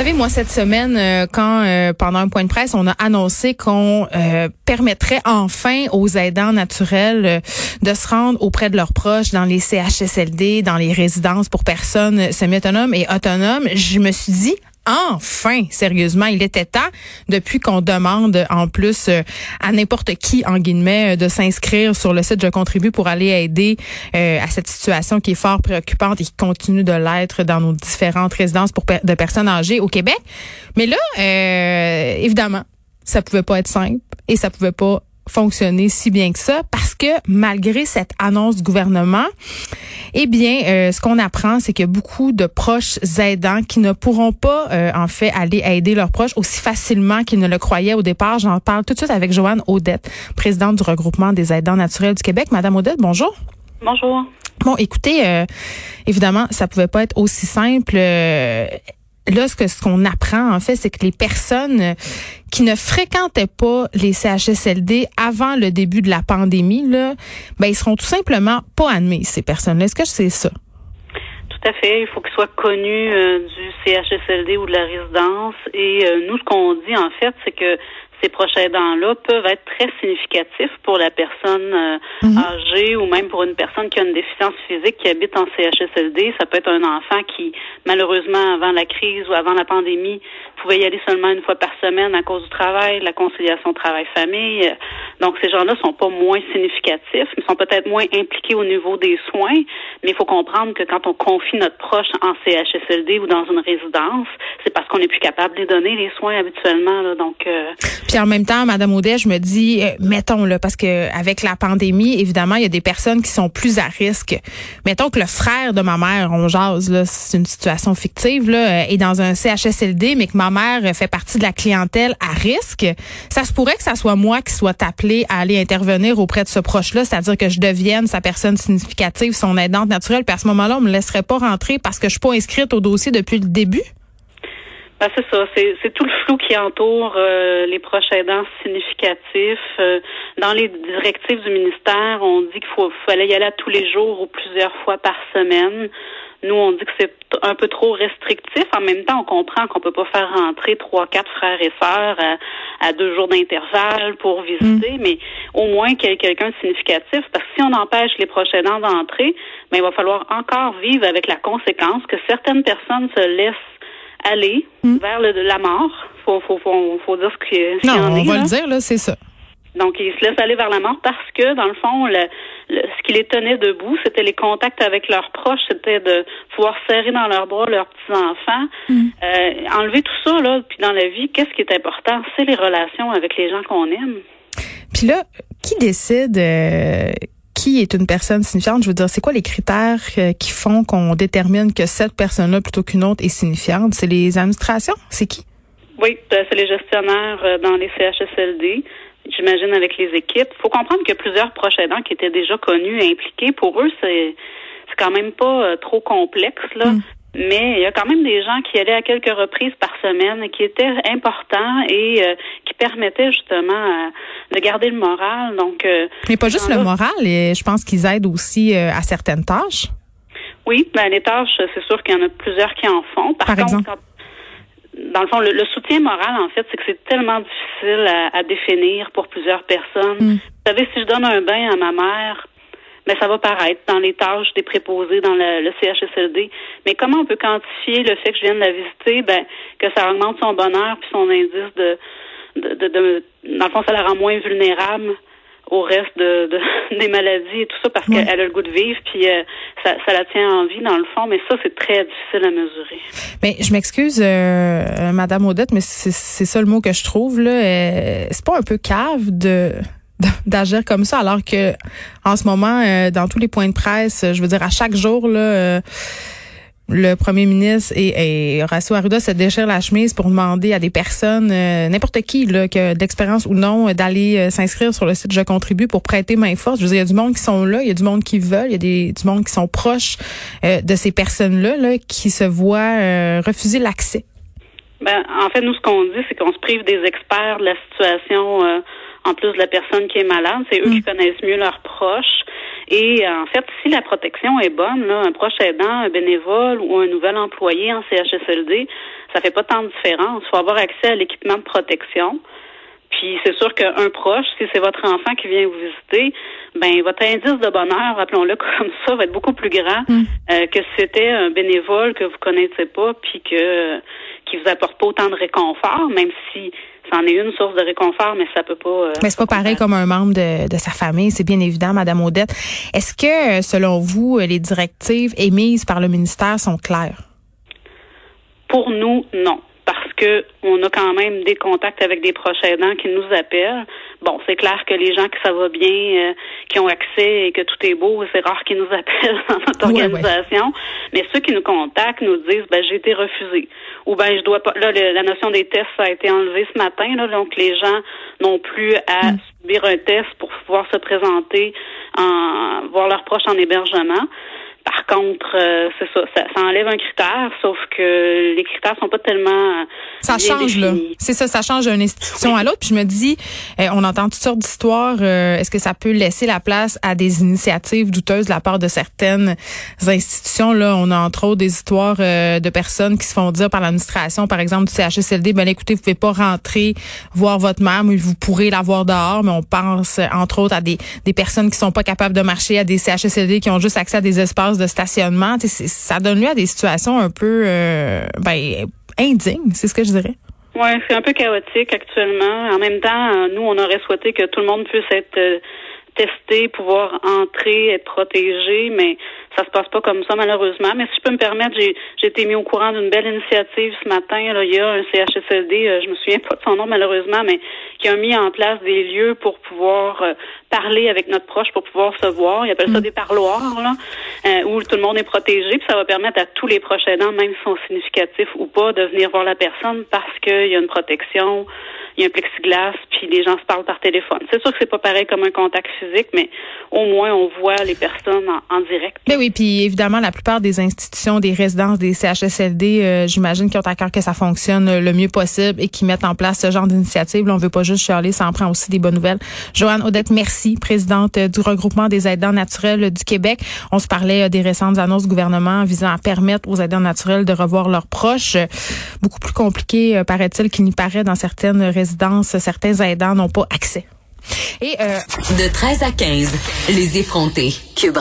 Savez, moi, cette semaine, euh, quand euh, pendant un point de presse, on a annoncé qu'on euh, permettrait enfin aux aidants naturels de se rendre auprès de leurs proches dans les CHSLD, dans les résidences pour personnes semi-autonomes et autonomes, je me suis dit, enfin, sérieusement, il était temps, depuis qu'on demande en plus euh, à n'importe qui, en guillemets, euh, de s'inscrire sur le site Je contribue pour aller aider euh, à cette situation qui est fort préoccupante et qui continue de l'être dans nos différentes résidences pour de personnes âgées au Québec. Mais là, évidemment, ça pouvait pas être simple et ça pouvait pas fonctionner si bien que ça parce que malgré cette annonce du gouvernement, eh bien, euh, ce qu'on apprend, c'est qu'il y a beaucoup de proches aidants qui ne pourront pas, euh, en fait, aller aider leurs proches aussi facilement qu'ils ne le croyaient au départ. J'en parle tout de suite avec Joanne Audette, présidente du regroupement des aidants naturels du Québec. Madame Audette, bonjour. Bonjour. Bon, écoutez, euh, évidemment, ça pouvait pas être aussi simple là, ce que ce qu'on apprend en fait, c'est que les personnes qui ne fréquentaient pas les CHSLD avant le début de la pandémie, là, ben ils seront tout simplement pas admis ces personnes-là. Est-ce que c'est ça? Tout à fait. Il faut qu'ils soient connus euh, du CHSLD ou de la résidence. Et euh, nous, ce qu'on dit en fait, c'est que ces proches aidants-là peuvent être très significatifs pour la personne euh, mhm. âgée ou même pour une personne qui a une déficience physique qui habite en CHSLD. Ça peut être un enfant qui, malheureusement, avant la crise ou avant la pandémie, pouvait y aller seulement une fois par semaine à cause du travail, la conciliation travail-famille. Donc, ces gens-là sont pas moins significatifs, mais sont peut-être moins impliqués au niveau des soins. Mais il faut comprendre que quand on confie notre proche en CHSLD ou dans une résidence, c'est parce qu'on n'est plus capable de donner les soins habituellement. Là. Donc, euh, puis en même temps, Madame Audet, je me dis, euh, mettons là, parce que avec la pandémie, évidemment, il y a des personnes qui sont plus à risque. Mettons que le frère de ma mère, on jase là, c'est une situation fictive là, euh, est dans un CHSLD, mais que ma mère fait partie de la clientèle à risque. Ça se pourrait que ça soit moi qui soit appelé à aller intervenir auprès de ce proche-là, c'est-à-dire que je devienne sa personne significative, son aidante naturelle. Puis à ce moment-là, on me laisserait pas rentrer parce que je suis pas inscrite au dossier depuis le début? Ben, c'est ça, c'est tout le flou qui entoure euh, les proches aidants significatifs. Euh, dans les directives du ministère, on dit qu'il faut fallait y aller à tous les jours ou plusieurs fois par semaine. Nous, on dit que c'est un peu trop restrictif. En même temps, on comprend qu'on peut pas faire rentrer trois, quatre frères et sœurs à, deux jours d'intervalle pour visiter, mm. mais au moins qu'il y ait quelqu'un de significatif. Parce que si on empêche les proches aidants d'entrer, ben, il va falloir encore vivre avec la conséquence que certaines personnes se laissent aller hmm. vers le, la mort. Faut, faut, faut, faut dire ce qu'il y non, en on va le dire, là, c'est ça. Donc, ils se laissent aller vers la mort parce que, dans le fond, le, ce qui les tenait debout, c'était les contacts avec leurs proches, c'était de pouvoir serrer dans leurs bras leurs petits-enfants. Hmm. Euh, enlever tout ça, là, puis dans la vie, qu'est-ce qui est important? C'est les relations avec les gens qu'on aime. Puis là, qui décide euh, qui est une personne signifiante? Je veux dire, c'est quoi les critères euh, qui font qu'on détermine que cette personne-là plutôt qu'une autre est signifiante? C'est les administrations? C'est qui? Oui, euh, c'est les gestionnaires euh, dans les CHSLD. J'imagine avec les équipes. Il faut comprendre qu'il y a plusieurs proches aidants qui étaient déjà connus et impliqués. Pour eux, c'est c'est quand même pas trop complexe là. Mm. Mais il y a quand même des gens qui allaient à quelques reprises par semaine et qui étaient importants et euh, qui permettaient justement de garder le moral. Donc, euh, mais pas juste le moral, et je pense qu'ils aident aussi à certaines tâches. Oui, ben les tâches, c'est sûr qu'il y en a plusieurs qui en font. Par, contre, dans le fond, le, soutien moral, en fait, c'est que c'est tellement difficile à, définir pour plusieurs personnes. Mm. Vous savez, si je donne un bain à ma mère, mais ça va paraître dans les tâches des préposés dans le, CHSLD. Mais comment on peut quantifier le fait que je viens de la visiter, ben, que ça augmente son bonheur puis son indice de, de, de, dans le fond, ça la rend moins vulnérable au reste de, des maladies et tout ça parce qu'elle a le goût de vivre puis euh, ça, ça, la tient en vie dans le fond mais ça c'est très difficile à mesurer. Mais je m'excuse euh, madame Odette mais c'est ça le mot que je trouve là euh, c'est pas un peu cave de d'agir comme ça alors que en ce moment euh, dans tous les points de presse je veux dire à chaque jour là euh, le premier ministre et, et Horacio Arruda se déchirent la chemise pour demander à des personnes, euh, n'importe qui, là, que d'expérience ou non, d'aller euh, s'inscrire sur le site Je contribue pour prêter main forte. Je veux dire, il y a du monde qui sont là, il y a du monde qui veulent, il y a des, du monde qui sont proches euh, de ces personnes-là là, qui se voient refuser l'accès. Ben, en fait, nous, ce qu'on dit, c'est qu'on se prive des experts de la situation en plus de la personne qui est malade. C'est eux qui mm. connaissent mieux leurs proches. Et en fait, si la protection est bonne, là, un proche aidant, un bénévole ou un nouvel employé en CHSLD, ça fait pas tant de différence. Il faut avoir accès à l'équipement de protection. Puis c'est sûr qu'un proche, si c'est votre enfant qui vient vous visiter, ben votre indice de bonheur, appelons-le comme ça, va être beaucoup plus grand mm. euh, que si c'était un bénévole que vous connaissez pas, puis que qui vous apporte pas autant de réconfort, même si c'en est une source de réconfort, mais ça peut pas. Euh, mais c'est pas pareil comme un membre de, de sa famille, c'est bien évident, Madame Odette. Est-ce que, euh, selon vous, les directives émises par le ministère sont claires? Pour nous, non parce que on a quand même des contacts avec des proches aidants qui nous appellent. Bon, c'est clair que les gens que ça va bien, euh, qui ont accès et que tout est beau, c'est rare qu'ils nous appellent dans notre organisation. Mais ceux qui nous contactent nous disent, ben j'ai été refusé, ou ben je dois pas. Là, la notion des tests a été enlevée ce matin, là, donc les gens n'ont plus à mm. subir un test pour pouvoir se présenter, en voir leurs proches en hébergement. Par contre, euh, c'est ça, ça, enlève un critère, sauf que les critères sont pas tellement. Ça change là. C'est ça, ça change d'une institution à l'autre. Puis je me dis, eh, on entend toutes sortes d'histoires. Euh, est-ce que ça peut laisser la place à des initiatives douteuses de la part de certaines institutions Là, on a entre autres des histoires euh, de personnes qui se font dire par l'administration, par exemple du CHSLD, ben écoutez, vous pouvez pas rentrer voir votre mère, mais vous pourrez la voir dehors. Mais on pense entre autres à des des personnes qui sont pas capables de marcher, à des CHSLD qui ont juste accès à des espaces de stationnement. Ça donne lieu à des situations un peu euh, ben, indignes, c'est ce que je dirais. Oui, c'est un peu chaotique actuellement. En même temps, nous, on aurait souhaité que tout le monde puisse être euh, testé, pouvoir entrer, être protégé, mais ça se passe pas comme ça malheureusement. Mais si je peux me permettre, j'ai, été mis au courant d'une belle initiative ce matin. Là, il y a un CHSLD, euh, je me souviens pas de son nom malheureusement, mais qui a mis en place des lieux pour pouvoir euh, parler avec notre proche, pour pouvoir se voir. Ils appellent ça mm. des parloirs, là, euh, où tout le monde est protégé. Puis ça va permettre à tous les proches aidants, même s'ils sont significatifs ou pas, de venir voir la personne parce qu'il y a une protection il y a un plexiglas, puis les gens se parlent par téléphone. C'est sûr que c'est pas pareil comme un contact physique, mais au moins on voit les personnes en, direct. Mais oui, puis évidemment, la plupart des institutions, des résidences, des CHSLD, euh, j'imagine qu'ils ont à cœur que ça fonctionne le mieux possible et qu'ils mettent en place ce genre d'initiative. On veut pas juste chialer, ça en prend aussi des bonnes nouvelles. Joanne Odette, merci, présidente du regroupement des aidants naturels du Québec. On se parlait euh, des récentes annonces du gouvernement visant à permettre aux aidants naturels de revoir leurs proches. Beaucoup plus compliqué, euh, paraît-il, qu'il n'y paraît dans certaines résidences certains aidants n'ont pas accès. Et euh, de 13 à 15, les effrontés. Cube